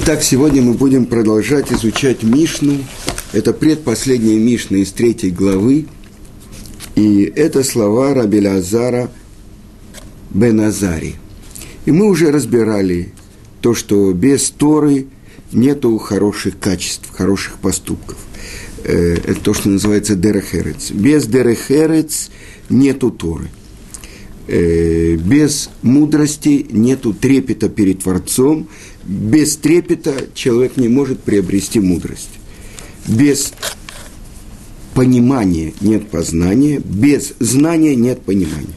Итак, сегодня мы будем продолжать изучать Мишну. Это предпоследняя Мишна из третьей главы. И это слова Рабеля Азара Беназари. И мы уже разбирали то, что без Торы нету хороших качеств, хороших поступков. Э, это то, что называется дерехерец. Без дерехерец нету Торы. Э, без мудрости нету трепета перед Творцом, без трепета человек не может приобрести мудрость. Без понимания нет познания, без знания нет понимания.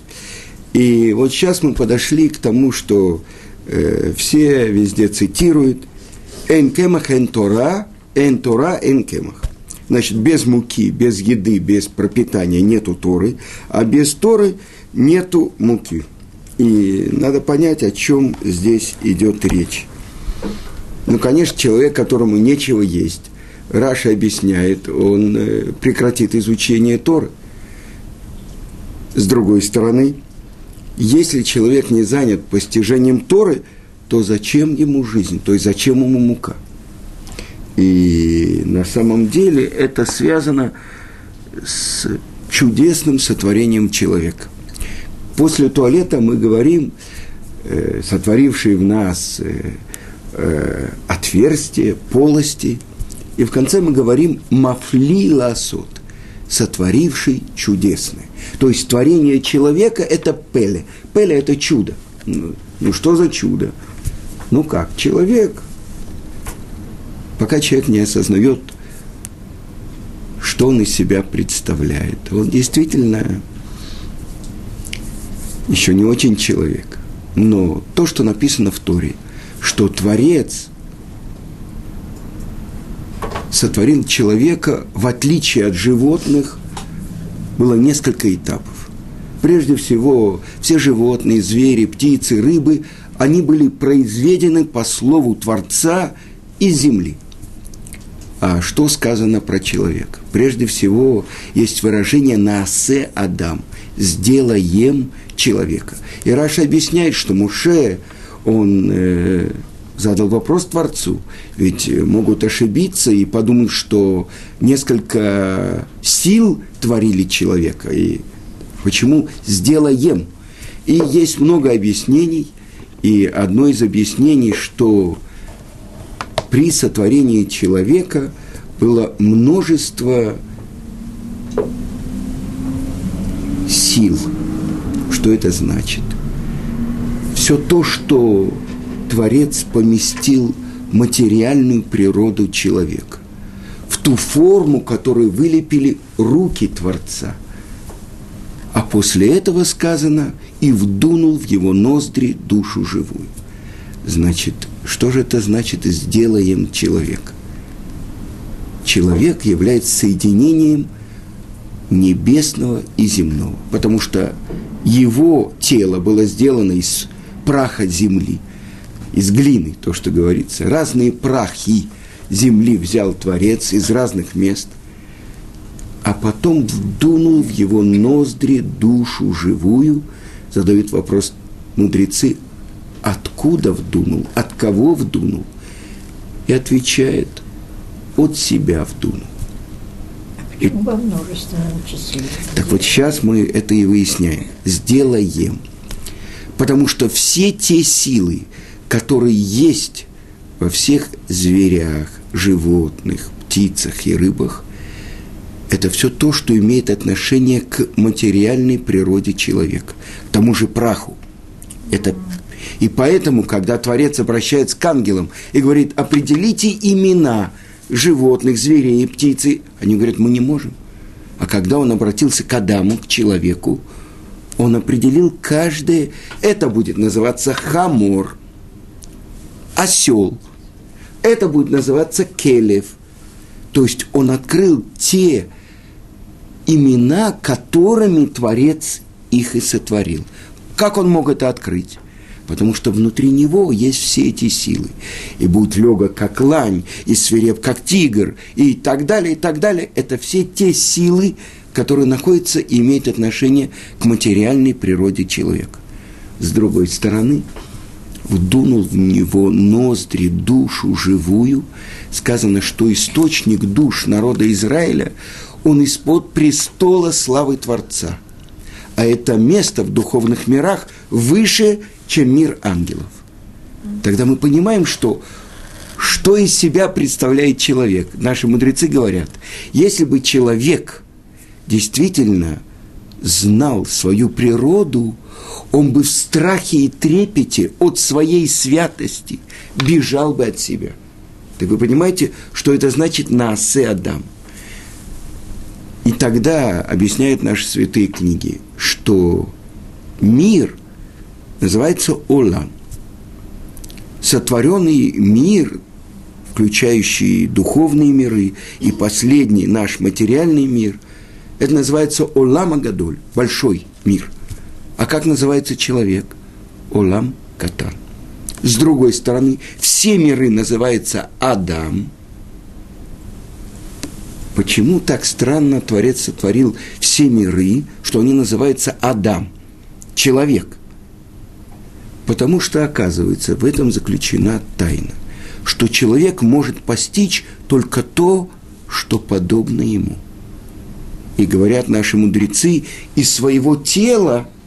И вот сейчас мы подошли к тому, что э, все везде цитируют «Эн кемах эн Тора, эн Тора эн кемах». Значит, без муки, без еды, без пропитания нету Торы, а без Торы нету муки. И надо понять, о чем здесь идет речь. Ну, конечно, человек, которому нечего есть, Раша объясняет, он э, прекратит изучение Торы. С другой стороны, если человек не занят постижением Торы, то зачем ему жизнь, то есть зачем ему мука? И на самом деле это связано с чудесным сотворением человека. После туалета мы говорим, э, сотворивший в нас э, отверстия, полости. И в конце мы говорим «мафли ласот», сотворивший чудесное. То есть творение человека – это пеле. Пеле – это чудо. Ну, ну что за чудо? Ну как, человек, пока человек не осознает, что он из себя представляет, он действительно еще не очень человек. Но то, что написано в Торе – что Творец сотворил человека, в отличие от животных, было несколько этапов. Прежде всего, все животные, звери, птицы, рыбы, они были произведены по слову Творца из земли. А что сказано про человека? Прежде всего, есть выражение «наасе Адам» – «сделаем человека». И Раша объясняет, что Муше – он э, задал вопрос Творцу, ведь могут ошибиться и подумать, что несколько сил творили человека, и почему сделаем. И есть много объяснений, и одно из объяснений, что при сотворении человека было множество сил. Что это значит? Все то, что Творец поместил материальную природу человека, в ту форму, которую вылепили руки Творца. А после этого сказано «и вдунул в его ноздри душу живую». Значит, что же это значит «сделаем человека»? Человек является соединением небесного и земного, потому что его тело было сделано из праха земли, из глины, то, что говорится. Разные прахи земли взял Творец из разных мест, а потом вдунул в его ноздри душу живую, задают вопрос мудрецы, откуда вдунул, от кого вдунул, и отвечает, от себя вдунул. И... Во множественном числе. Так вот сейчас мы это и выясняем. Сделаем – Потому что все те силы, которые есть во всех зверях, животных, птицах и рыбах, это все то, что имеет отношение к материальной природе человека, к тому же праху. Это и поэтому, когда Творец обращается к ангелам и говорит, определите имена животных, зверей и птицы, они говорят, мы не можем. А когда он обратился к Адаму, к человеку, он определил каждое, это будет называться хамор, осел, это будет называться келев. То есть он открыл те имена, которыми Творец их и сотворил. Как он мог это открыть? Потому что внутри него есть все эти силы. И будет легок, как лань, и свиреп, как тигр, и так далее, и так далее. Это все те силы, который находится и имеет отношение к материальной природе человека. С другой стороны, вдунул в него ноздри душу живую, сказано, что источник душ народа Израиля, он из-под престола славы Творца. А это место в духовных мирах выше, чем мир ангелов. Тогда мы понимаем, что что из себя представляет человек. Наши мудрецы говорят, если бы человек действительно знал свою природу, он бы в страхе и трепете от своей святости бежал бы от себя. Так вы понимаете, что это значит «наасе Адам»? И тогда объясняют наши святые книги, что мир называется Олам. Сотворенный мир, включающий духовные миры и последний наш материальный мир, это называется Олам Агадоль, большой мир – а как называется человек? Олам Катан. С другой стороны, все миры называются Адам. Почему так странно Творец сотворил все миры, что они называются Адам, человек? Потому что, оказывается, в этом заключена тайна, что человек может постичь только то, что подобно ему. И говорят наши мудрецы, из своего тела –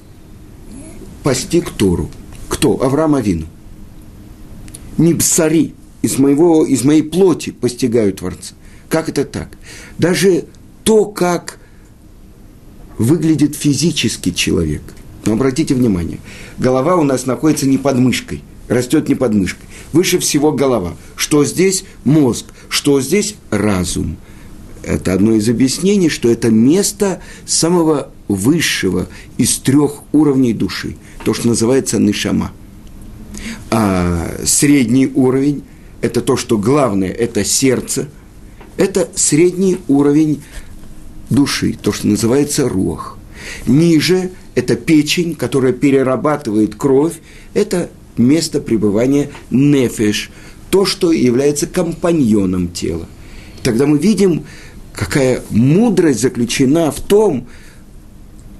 постиг Тору. Кто? Авраам Авину. Не бсари, из, моего, из моей плоти постигают Творца. Как это так? Даже то, как выглядит физический человек. Но обратите внимание, голова у нас находится не под мышкой, растет не под мышкой. Выше всего голова. Что здесь? Мозг. Что здесь? Разум. Это одно из объяснений, что это место самого высшего из трех уровней души – то, что называется нишама. А средний уровень – это то, что главное – это сердце. Это средний уровень души, то, что называется рух. Ниже – это печень, которая перерабатывает кровь. Это место пребывания нефеш, то, что является компаньоном тела. Тогда мы видим, какая мудрость заключена в том,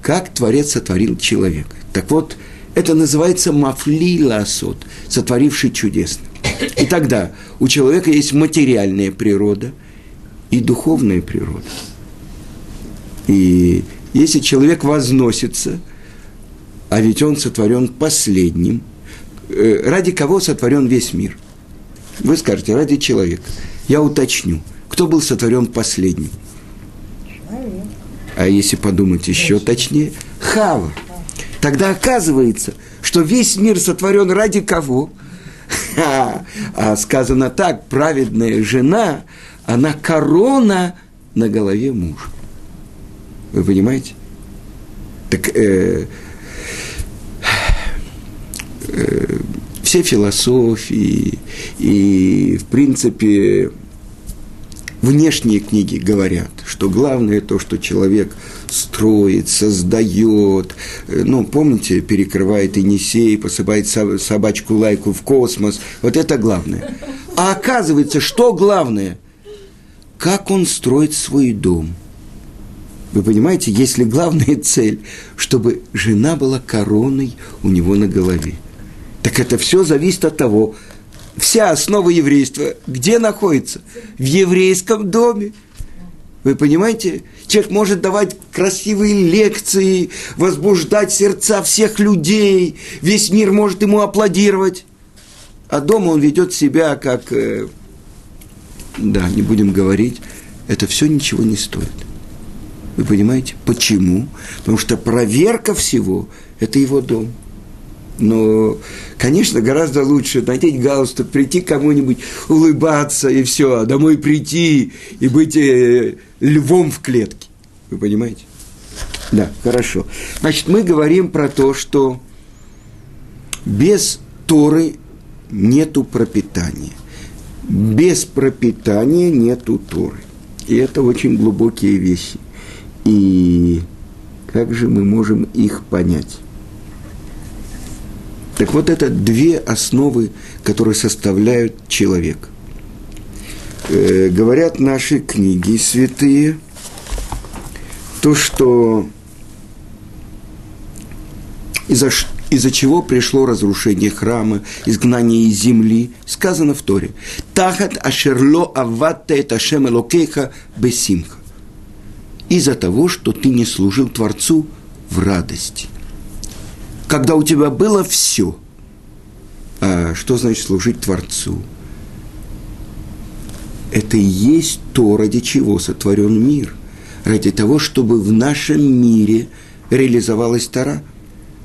как Творец сотворил человека. Так вот, это называется мафли ласот, сотворивший чудесно. И тогда у человека есть материальная природа и духовная природа. И если человек возносится, а ведь он сотворен последним, э, ради кого сотворен весь мир? Вы скажете, ради человека. Я уточню, кто был сотворен последним? А если подумать еще точнее, Хава – Тогда оказывается, что весь мир сотворен ради кого? А сказано так, праведная жена, она корона на голове мужа. Вы понимаете? Так э, э, все философии и, в принципе, внешние книги говорят, что главное то, что человек строит, создает. Э, ну, помните, перекрывает Енисей, посыпает собачку лайку в космос. Вот это главное. А оказывается, что главное? Как он строит свой дом. Вы понимаете, если главная цель, чтобы жена была короной у него на голове. Так это все зависит от того, вся основа еврейства где находится? В еврейском доме. Вы понимаете? Человек может давать красивые лекции, возбуждать сердца всех людей, весь мир может ему аплодировать. А дома он ведет себя как... Э, да, не будем говорить, это все ничего не стоит. Вы понимаете? Почему? Потому что проверка всего – это его дом – но, конечно, гораздо лучше надеть галстук, прийти кому-нибудь, улыбаться и все, а домой прийти и быть э, львом в клетке. Вы понимаете? Да, хорошо. Значит, мы говорим про то, что без Торы нету пропитания. Без пропитания нету Торы. И это очень глубокие вещи. И как же мы можем их понять? Так вот, это две основы, которые составляют человека. Э, говорят наши книги святые, то, что из-за из-за чего пришло разрушение храма, изгнание из земли, сказано в Торе. Тахат ашерло аватта это ашем элокеха бесимха. Из-за того, что ты не служил Творцу в радости. Когда у тебя было все. А что значит служить Творцу? Это и есть то, ради чего сотворен мир. Ради того, чтобы в нашем мире реализовалась Тора –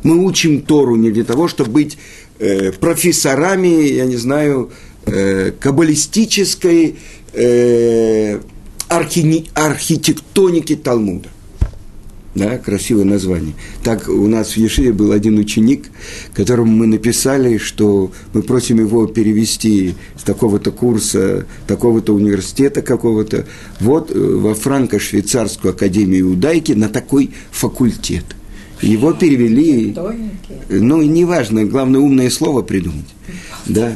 мы учим Тору не для того, чтобы быть э, профессорами, я не знаю, э, каббалистической э, архи, архитектоники Талмуда. Да, красивое название. Так у нас в Ешиве был один ученик, которому мы написали, что мы просим его перевести с такого-то курса, такого-то университета какого-то, вот э, во Франко-Швейцарскую академию Иудайки на такой факультет – его перевели, ну, неважно, главное умное слово придумать. Да.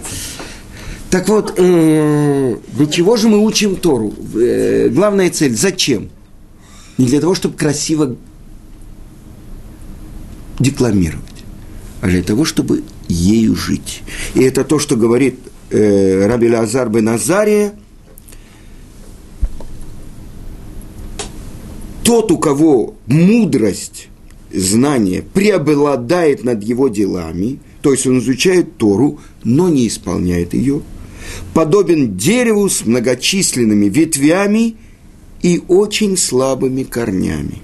Так вот, э, для чего же мы учим Тору? Э, главная цель, зачем? Не для того, чтобы красиво декламировать, а для того, чтобы ею жить. И это то, что говорит э, Раби Лазар бен Азария. Тот, у кого мудрость знание преобладает над его делами, то есть он изучает Тору, но не исполняет ее, подобен дереву с многочисленными ветвями и очень слабыми корнями.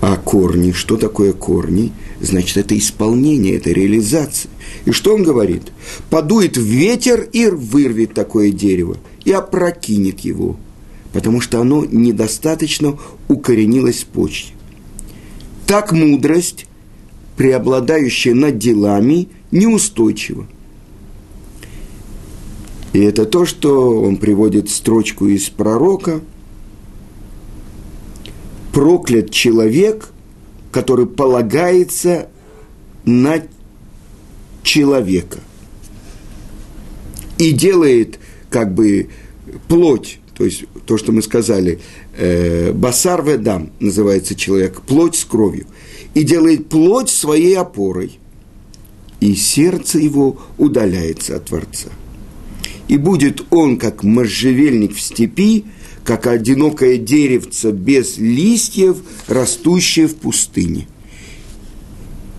А корни, что такое корни? Значит, это исполнение, это реализация. И что он говорит? Подует ветер и вырвет такое дерево и опрокинет его – потому что оно недостаточно укоренилось в почте. Так мудрость, преобладающая над делами, неустойчива. И это то, что он приводит строчку из пророка. Проклят человек, который полагается на человека и делает как бы плоть то есть то, что мы сказали, э, басар ведам называется человек, плоть с кровью, и делает плоть своей опорой, и сердце его удаляется от Творца. И будет он, как можжевельник в степи, как одинокое деревце без листьев, растущее в пустыне.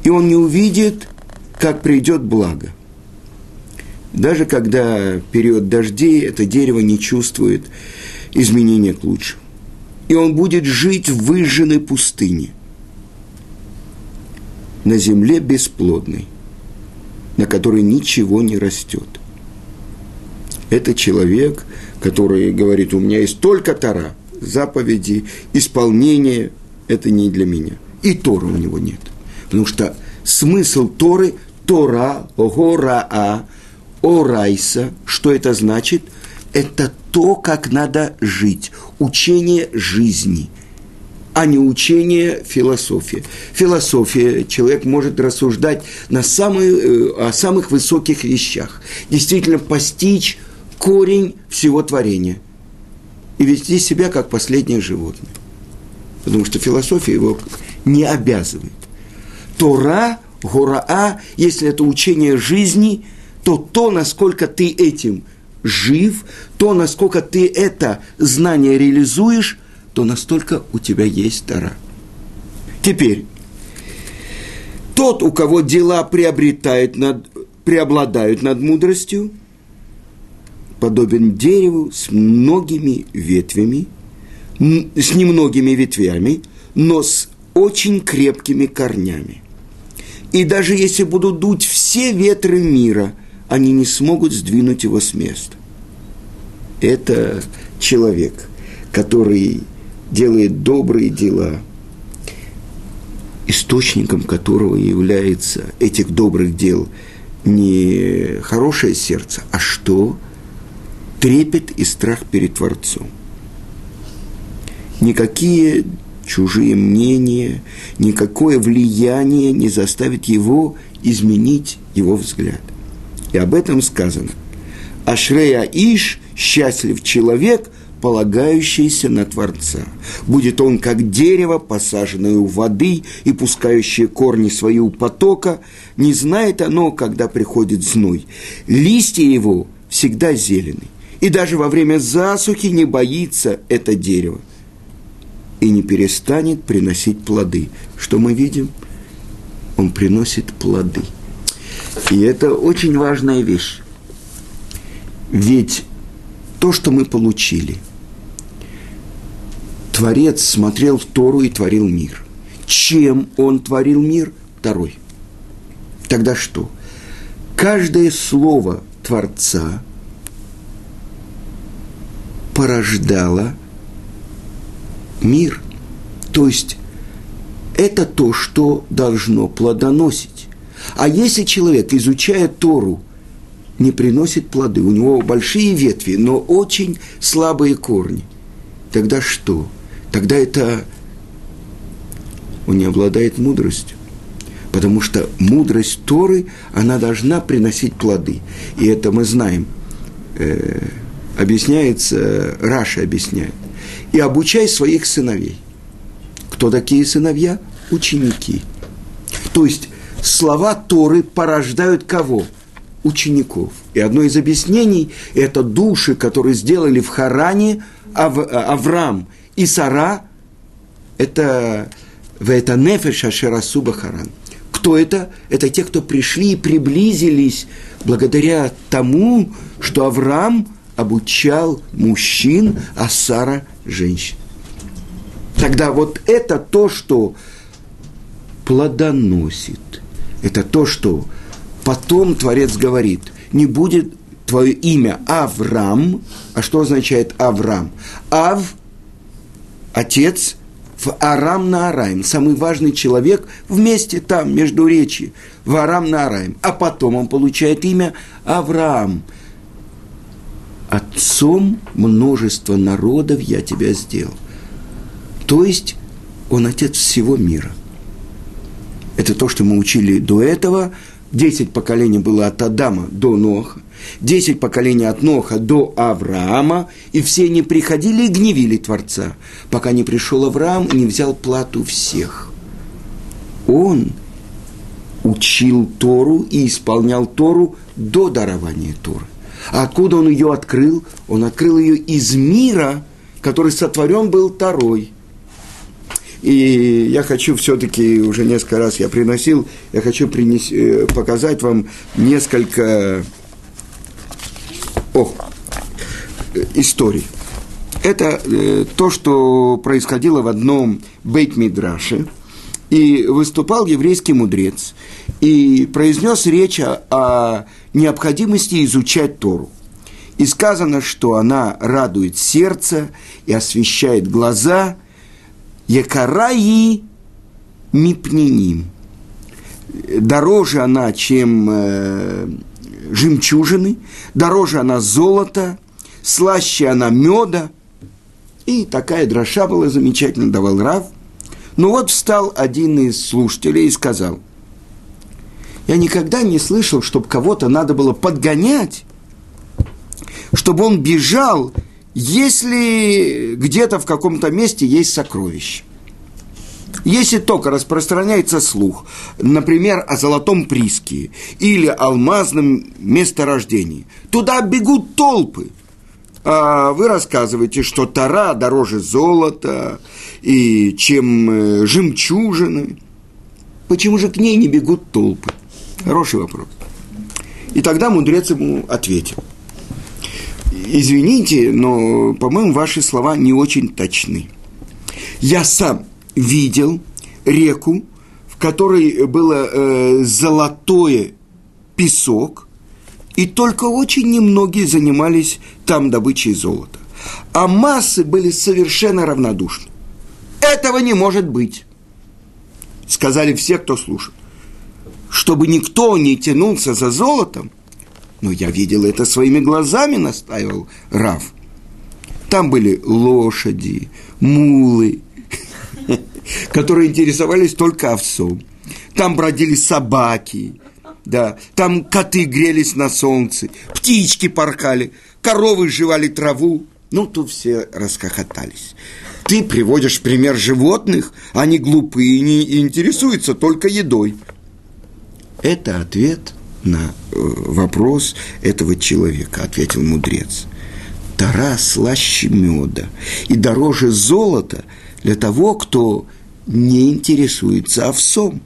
И он не увидит, как придет благо – даже когда период дождей это дерево не чувствует изменения к лучшему. И он будет жить в выжженной пустыне, на земле бесплодной, на которой ничего не растет. Это человек, который говорит, у меня есть только Тара, заповеди, исполнение, это не для меня. И Тора у него нет. Потому что смысл Торы – Тора, Гора, Орайса, что это значит? Это то, как надо жить, учение жизни, а не учение философии. Философия, человек может рассуждать на самые, э, о самых высоких вещах, действительно постичь корень всего творения и вести себя как последнее животное. Потому что философия его не обязывает. Тора, Гораа, если это учение жизни – то то, насколько ты этим жив, то, насколько ты это знание реализуешь, то настолько у тебя есть Тара. Теперь, тот, у кого дела приобретают над, преобладают над мудростью, подобен дереву с многими ветвями, с немногими ветвями, но с очень крепкими корнями. И даже если будут дуть все ветры мира – они не смогут сдвинуть его с места. Это человек, который делает добрые дела, источником которого является этих добрых дел не хорошее сердце, а что? Трепет и страх перед Творцом. Никакие чужие мнения, никакое влияние не заставит его изменить его взгляд. И об этом сказано. Ашрея Иш, счастлив человек, полагающееся на Творца. Будет он как дерево, посаженное у воды и пускающее корни свои у потока, не знает оно, когда приходит зной. Листья его всегда зелены, и даже во время засухи не боится это дерево и не перестанет приносить плоды. Что мы видим? Он приносит плоды. И это очень важная вещь. Ведь то, что мы получили, Творец смотрел в Тору и творил мир. Чем он творил мир? Второй. Тогда что? Каждое слово Творца порождало мир. То есть это то, что должно плодоносить. А если человек, изучая Тору, не приносит плоды, у него большие ветви, но очень слабые корни, тогда что? Тогда это он не обладает мудростью. Потому что мудрость Торы, она должна приносить плоды. И это мы знаем. Э, объясняется, Раша объясняет. И обучай своих сыновей. Кто такие сыновья? Ученики. То есть слова Торы порождают кого? Учеников. И одно из объяснений – это души, которые сделали в Харане Ав, Авраам и Сара. Это в это нефеша Харан. Кто это? Это те, кто пришли и приблизились благодаря тому, что Авраам обучал мужчин, а Сара – женщин. Тогда вот это то, что плодоносит. Это то, что потом Творец говорит, не будет твое имя Авраам. А что означает Авраам? Ав – отец в Арам на Араим. Самый важный человек вместе там, между речи, в Арам на Араим. А потом он получает имя Авраам. Отцом множества народов я тебя сделал. То есть он отец всего мира – это то, что мы учили до этого. Десять поколений было от Адама до Ноха. Десять поколений от Ноха до Авраама. И все они приходили и гневили Творца, пока не пришел Авраам и не взял плату всех. Он учил Тору и исполнял Тору до дарования Торы. А откуда он ее открыл? Он открыл ее из мира, который сотворен был Торой – и я хочу все-таки, уже несколько раз я приносил, я хочу принес, э, показать вам несколько о, историй. Это э, то, что происходило в одном бейт-мидраше, и выступал еврейский мудрец, и произнес речь о, о необходимости изучать Тору. И сказано, что она радует сердце и освещает глаза – Якараи мипниним. Дороже она, чем э, жемчужины, дороже она золота, слаще она меда. И такая дроша была замечательно, давал Рав. Но вот встал один из слушателей и сказал, я никогда не слышал, чтобы кого-то надо было подгонять, чтобы он бежал если где-то в каком-то месте есть сокровище. Если только распространяется слух, например, о золотом приске или алмазном месторождении, туда бегут толпы. А вы рассказываете, что тара дороже золота, и чем э, жемчужины. Почему же к ней не бегут толпы? Хороший вопрос. И тогда мудрец ему ответил – извините, но, по-моему, ваши слова не очень точны. Я сам видел реку, в которой было э, золотое песок, и только очень немногие занимались там добычей золота. А массы были совершенно равнодушны. Этого не может быть, сказали все, кто слушал. Чтобы никто не тянулся за золотом – но я видел это своими глазами, настаивал Рав. Там были лошади, мулы, которые интересовались только овцом. Там бродили собаки, да, там коты грелись на солнце, птички поркали, коровы жевали траву. Ну, тут все расхохотались. Ты приводишь пример животных, они глупые и не интересуются только едой. Это ответ на э, вопрос этого человека, ответил мудрец. Тара слаще меда и дороже золота для того, кто не интересуется овсом.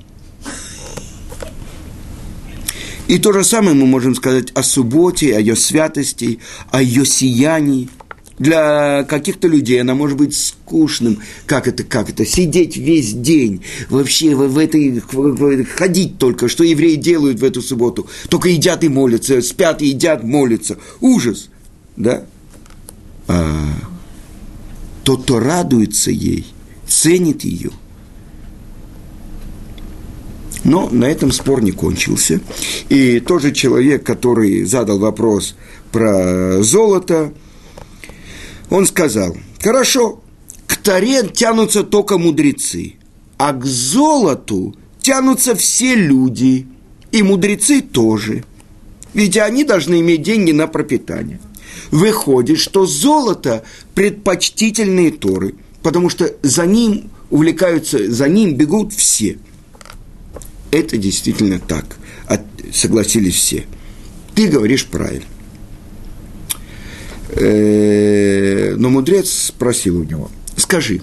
И то же самое мы можем сказать о субботе, о ее святости, о ее сиянии. Для каких-то людей она может быть скучным. Как это, как это? Сидеть весь день, вообще в, в этой, ходить только, что евреи делают в эту субботу. Только едят и молятся, спят и едят, молятся. Ужас, да? А тот, кто радуется ей, ценит ее – но на этом спор не кончился. И тот же человек, который задал вопрос про золото, он сказал, хорошо, к таре тянутся только мудрецы, а к золоту тянутся все люди, и мудрецы тоже. Ведь они должны иметь деньги на пропитание. Выходит, что золото предпочтительные торы, потому что за ним увлекаются, за ним бегут все – это действительно так. От, согласились все. Ты говоришь правильно. Э, но мудрец спросил у него, скажи,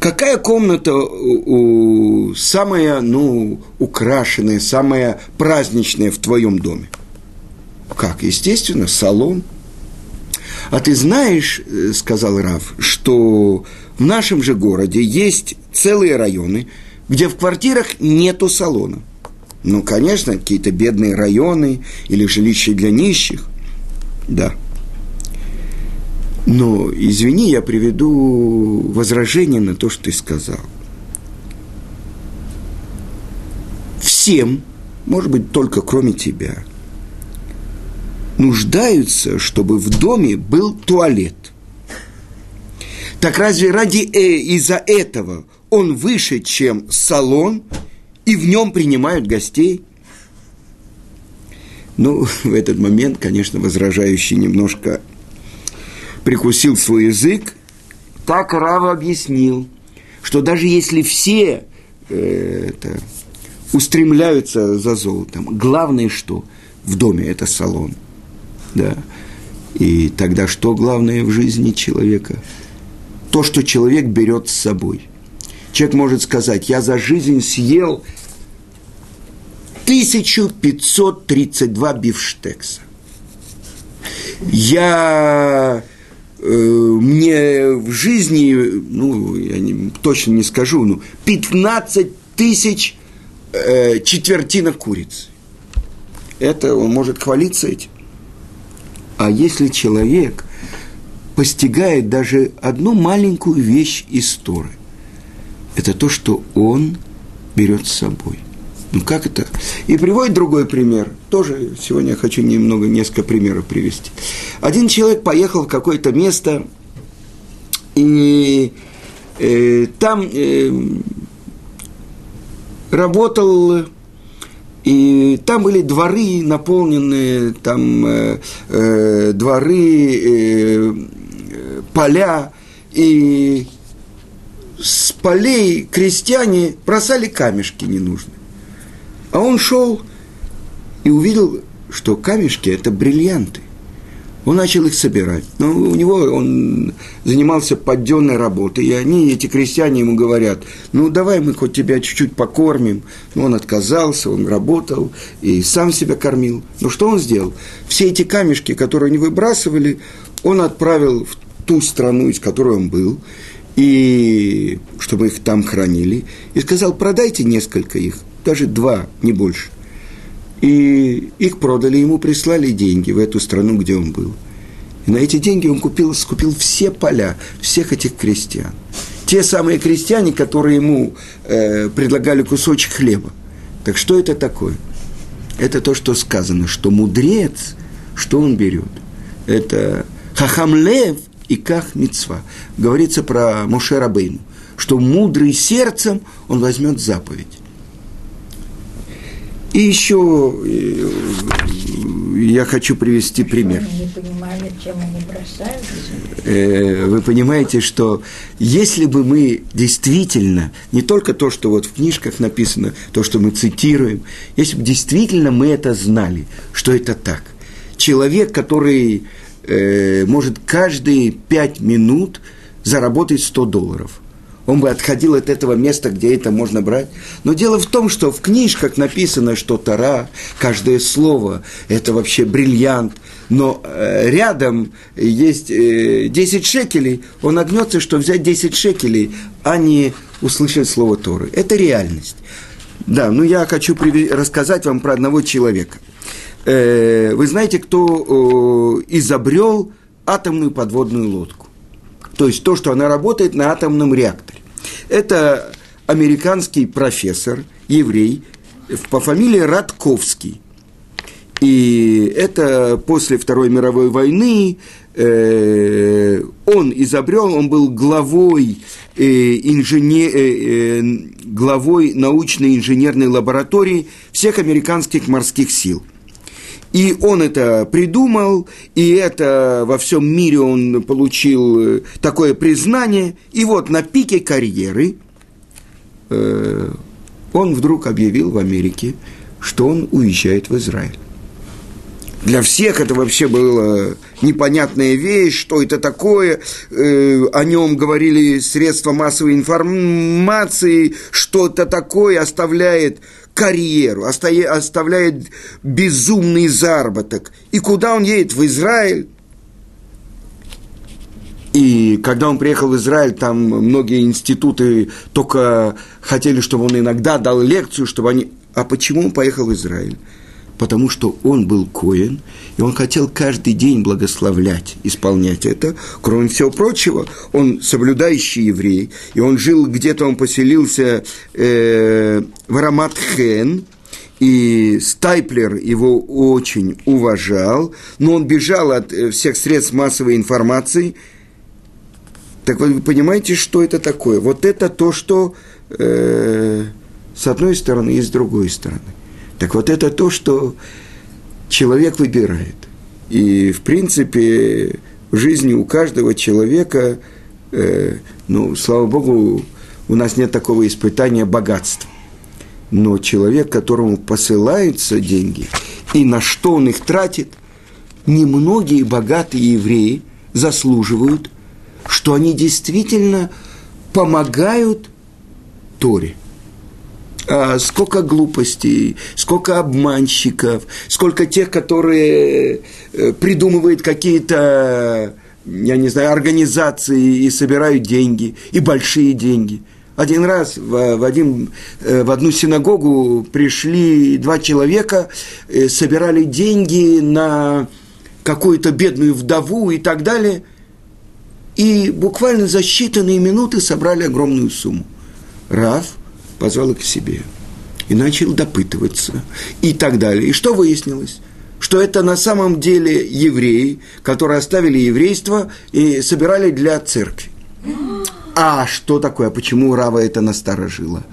какая комната у, у, самая, ну, украшенная, самая праздничная в твоем доме? Как? Естественно, салон. А ты знаешь, э, сказал Раф, что в нашем же городе есть целые районы – где в квартирах нету салона. Ну, конечно, какие-то бедные районы или жилища для нищих. Да. Но, извини, я приведу возражение на то, что ты сказал. Всем, может быть, только кроме тебя, нуждаются, чтобы в доме был туалет. Так разве ради э, из-за этого он выше, чем салон, и в нем принимают гостей. Ну, в этот момент, конечно, возражающий немножко прикусил свой язык. Так Рава объяснил, что даже если все э, это, устремляются за золотом, главное что? В доме это салон. Да. И тогда что главное в жизни человека? То, что человек берет с собой – Человек может сказать, я за жизнь съел 1532 бифштекса. Я э, мне в жизни, ну, я не, точно не скажу, ну, 15 тысяч э, четвертинок курицы. Это он может хвалиться этим. А если человек постигает даже одну маленькую вещь из Торы – это то, что он берет с собой. Ну как это? И приводит другой пример. Тоже сегодня я хочу немного, несколько примеров привести. Один человек поехал в какое-то место, и э, там э, работал, и там были дворы наполненные, там э, э, дворы, э, поля, и с полей крестьяне бросали камешки ненужные. А он шел и увидел, что камешки – это бриллианты. Он начал их собирать. Но у него он занимался подденной работой, и они, эти крестьяне, ему говорят, ну, давай мы хоть тебя чуть-чуть покормим. Но он отказался, он работал и сам себя кормил. Но что он сделал? Все эти камешки, которые они выбрасывали, он отправил в ту страну, из которой он был, и чтобы их там хранили, и сказал, продайте несколько их, даже два, не больше. И их продали, ему прислали деньги в эту страну, где он был. И на эти деньги он купил, скупил все поля всех этих крестьян. Те самые крестьяне, которые ему э, предлагали кусочек хлеба. Так что это такое? Это то, что сказано, что мудрец, что он берет? Это хахамлев – и как мецва. Говорится про Моше Рабейну, что мудрый сердцем он возьмет заповедь. И еще э, я хочу привести пример. Они не понимали, э, вы понимаете, что если бы мы действительно, не только то, что вот в книжках написано, то, что мы цитируем, если бы действительно мы это знали, что это так, человек, который э, может каждые пять минут заработать 100 долларов – он бы отходил от этого места, где это можно брать. Но дело в том, что в книжках написано, что Тара, каждое слово – это вообще бриллиант. Но э, рядом есть э, 10 шекелей, он огнется, что взять 10 шекелей, а не услышать слово Торы. Это реальность. Да, ну я хочу рассказать вам про одного человека. Э, вы знаете, кто э, изобрел атомную подводную лодку? То есть то, что она работает на атомном реакторе. Это американский профессор, еврей, по фамилии Радковский. И это после Второй мировой войны э, он изобрел, он был главой, э, инженер, э, э, главой научной инженерной лаборатории всех американских морских сил – и он это придумал, и это во всем мире он получил э, такое признание. И вот на пике карьеры э, он вдруг объявил в Америке, что он уезжает в Израиль. Для всех это вообще была непонятная вещь, что это такое. Э, о нем говорили средства массовой информации, что это такое оставляет карьеру, оставляет безумный заработок. И куда он едет? В Израиль? И когда он приехал в Израиль, там многие институты только хотели, чтобы он иногда дал лекцию, чтобы они... А почему он поехал в Израиль? Потому что он был коин, и он хотел каждый день благословлять, исполнять это. Кроме всего прочего, он соблюдающий еврей, и он жил где-то, он поселился э, в Арамат-Хен, и Стайплер его очень уважал, но он бежал от э, всех средств массовой информации. Так вы понимаете, что это такое? Вот это то, что э, с одной стороны и с другой стороны – так вот это то, что человек выбирает. И, в принципе, в жизни у каждого человека, э, ну, слава Богу, у нас нет такого испытания богатства. Но человек, которому посылаются деньги, и на что он их тратит, немногие богатые евреи заслуживают, что они действительно помогают Торе – сколько глупостей, сколько обманщиков, сколько тех, которые э, придумывают какие-то, я не знаю, организации и собирают деньги, и большие деньги. Один раз в, в, один, э, в одну синагогу пришли два человека, э, собирали деньги на какую-то бедную вдову и так далее, и буквально за считанные минуты собрали огромную сумму. Раф – позвал их к себе и начал допытываться и так далее. И что выяснилось? Что это на самом деле евреи, которые оставили еврейство и собирали для церкви. А что такое? А почему Рава это насторожило?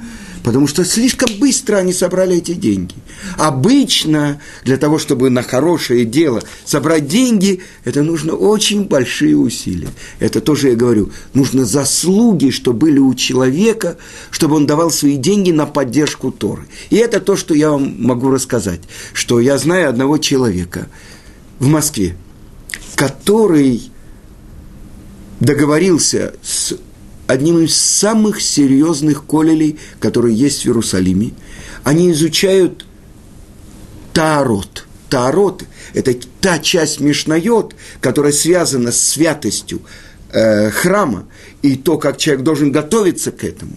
Потому что слишком быстро они собрали эти деньги. Обычно для того, чтобы на хорошее дело собрать деньги, это нужно очень большие усилия. Это тоже я говорю, нужно заслуги, что были у человека, чтобы он давал свои деньги на поддержку Торы. И это то, что я вам могу рассказать, что я знаю одного человека в Москве, который договорился с одним из самых серьезных колелей, которые есть в Иерусалиме. Они изучают Таарот. Таарот – это та часть Мишнайот, которая связана с святостью э, храма и то, как человек должен готовиться к этому.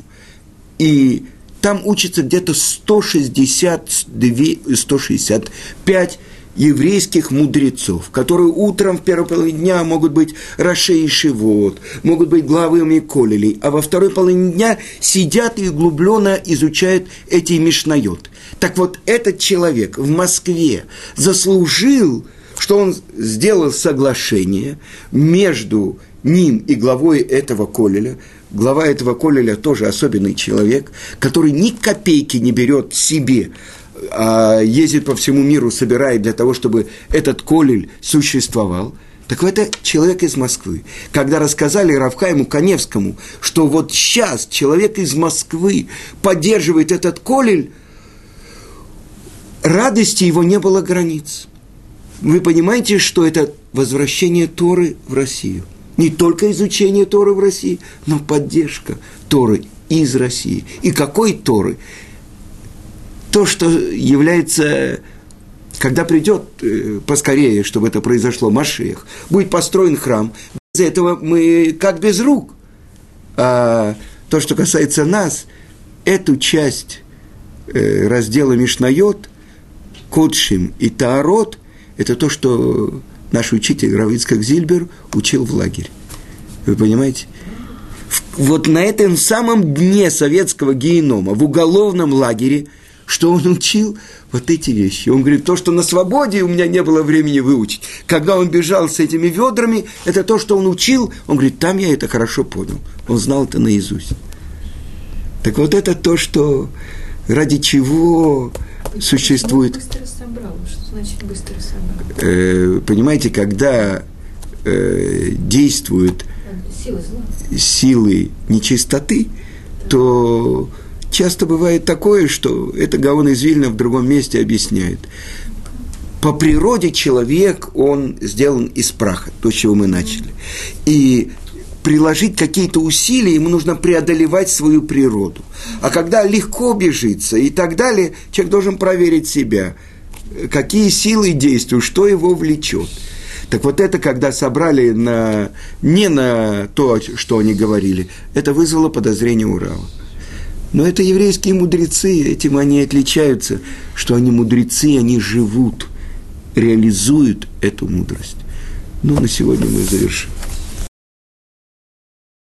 И там учится где-то 162, 165 еврейских мудрецов, которые утром в первой половине дня могут быть Рашей и могут быть главами Колелей, а во второй половине дня сидят и углубленно изучают эти Мишнайот. Так вот, этот человек в Москве заслужил, что он сделал соглашение между ним и главой этого Колеля, глава этого Колеля тоже особенный человек, который ни копейки не берет себе ездит по всему миру, собирает для того, чтобы этот колель существовал. Так это человек из Москвы. Когда рассказали Равхайму Коневскому, что вот сейчас человек из Москвы поддерживает этот колель, радости его не было границ. Вы понимаете, что это возвращение Торы в Россию. Не только изучение Торы в России, но поддержка Торы из России. И какой Торы? То, что является когда придет э, поскорее, чтобы это произошло, Машех, будет построен храм, без этого мы как без рук. А то, что касается нас, эту часть э, раздела Мишнайот, Кодшим и Таарот, это то, что наш учитель Равицкак Зильбер учил в лагере. Вы понимаете? Вот на этом самом дне советского генома, в уголовном лагере, что он учил – вот эти вещи. Он говорит, то, что на свободе у меня не было времени выучить. Когда он бежал с этими ведрами, это то, что он учил. Он говорит, там я это хорошо понял. Он знал это наизусть. Так вот это то, что ради чего существует... Быстро собрал. Что значит быстро собрал? Э, понимаете, когда э, действуют Силы силы нечистоты, то часто бывает такое, что это Гаон из Вильна в другом месте объясняет. По природе человек, он сделан из праха, то, с чего мы начали. И приложить какие-то усилия, ему нужно преодолевать свою природу. А когда легко бежится и так далее, человек должен проверить себя, какие силы действуют, что его влечет. Так вот это, когда собрали на, не на то, что они говорили, это вызвало подозрение Урала. Но это еврейские мудрецы, этим они отличаются, что они мудрецы, они живут, реализуют эту мудрость. Ну, на сегодня мы завершим.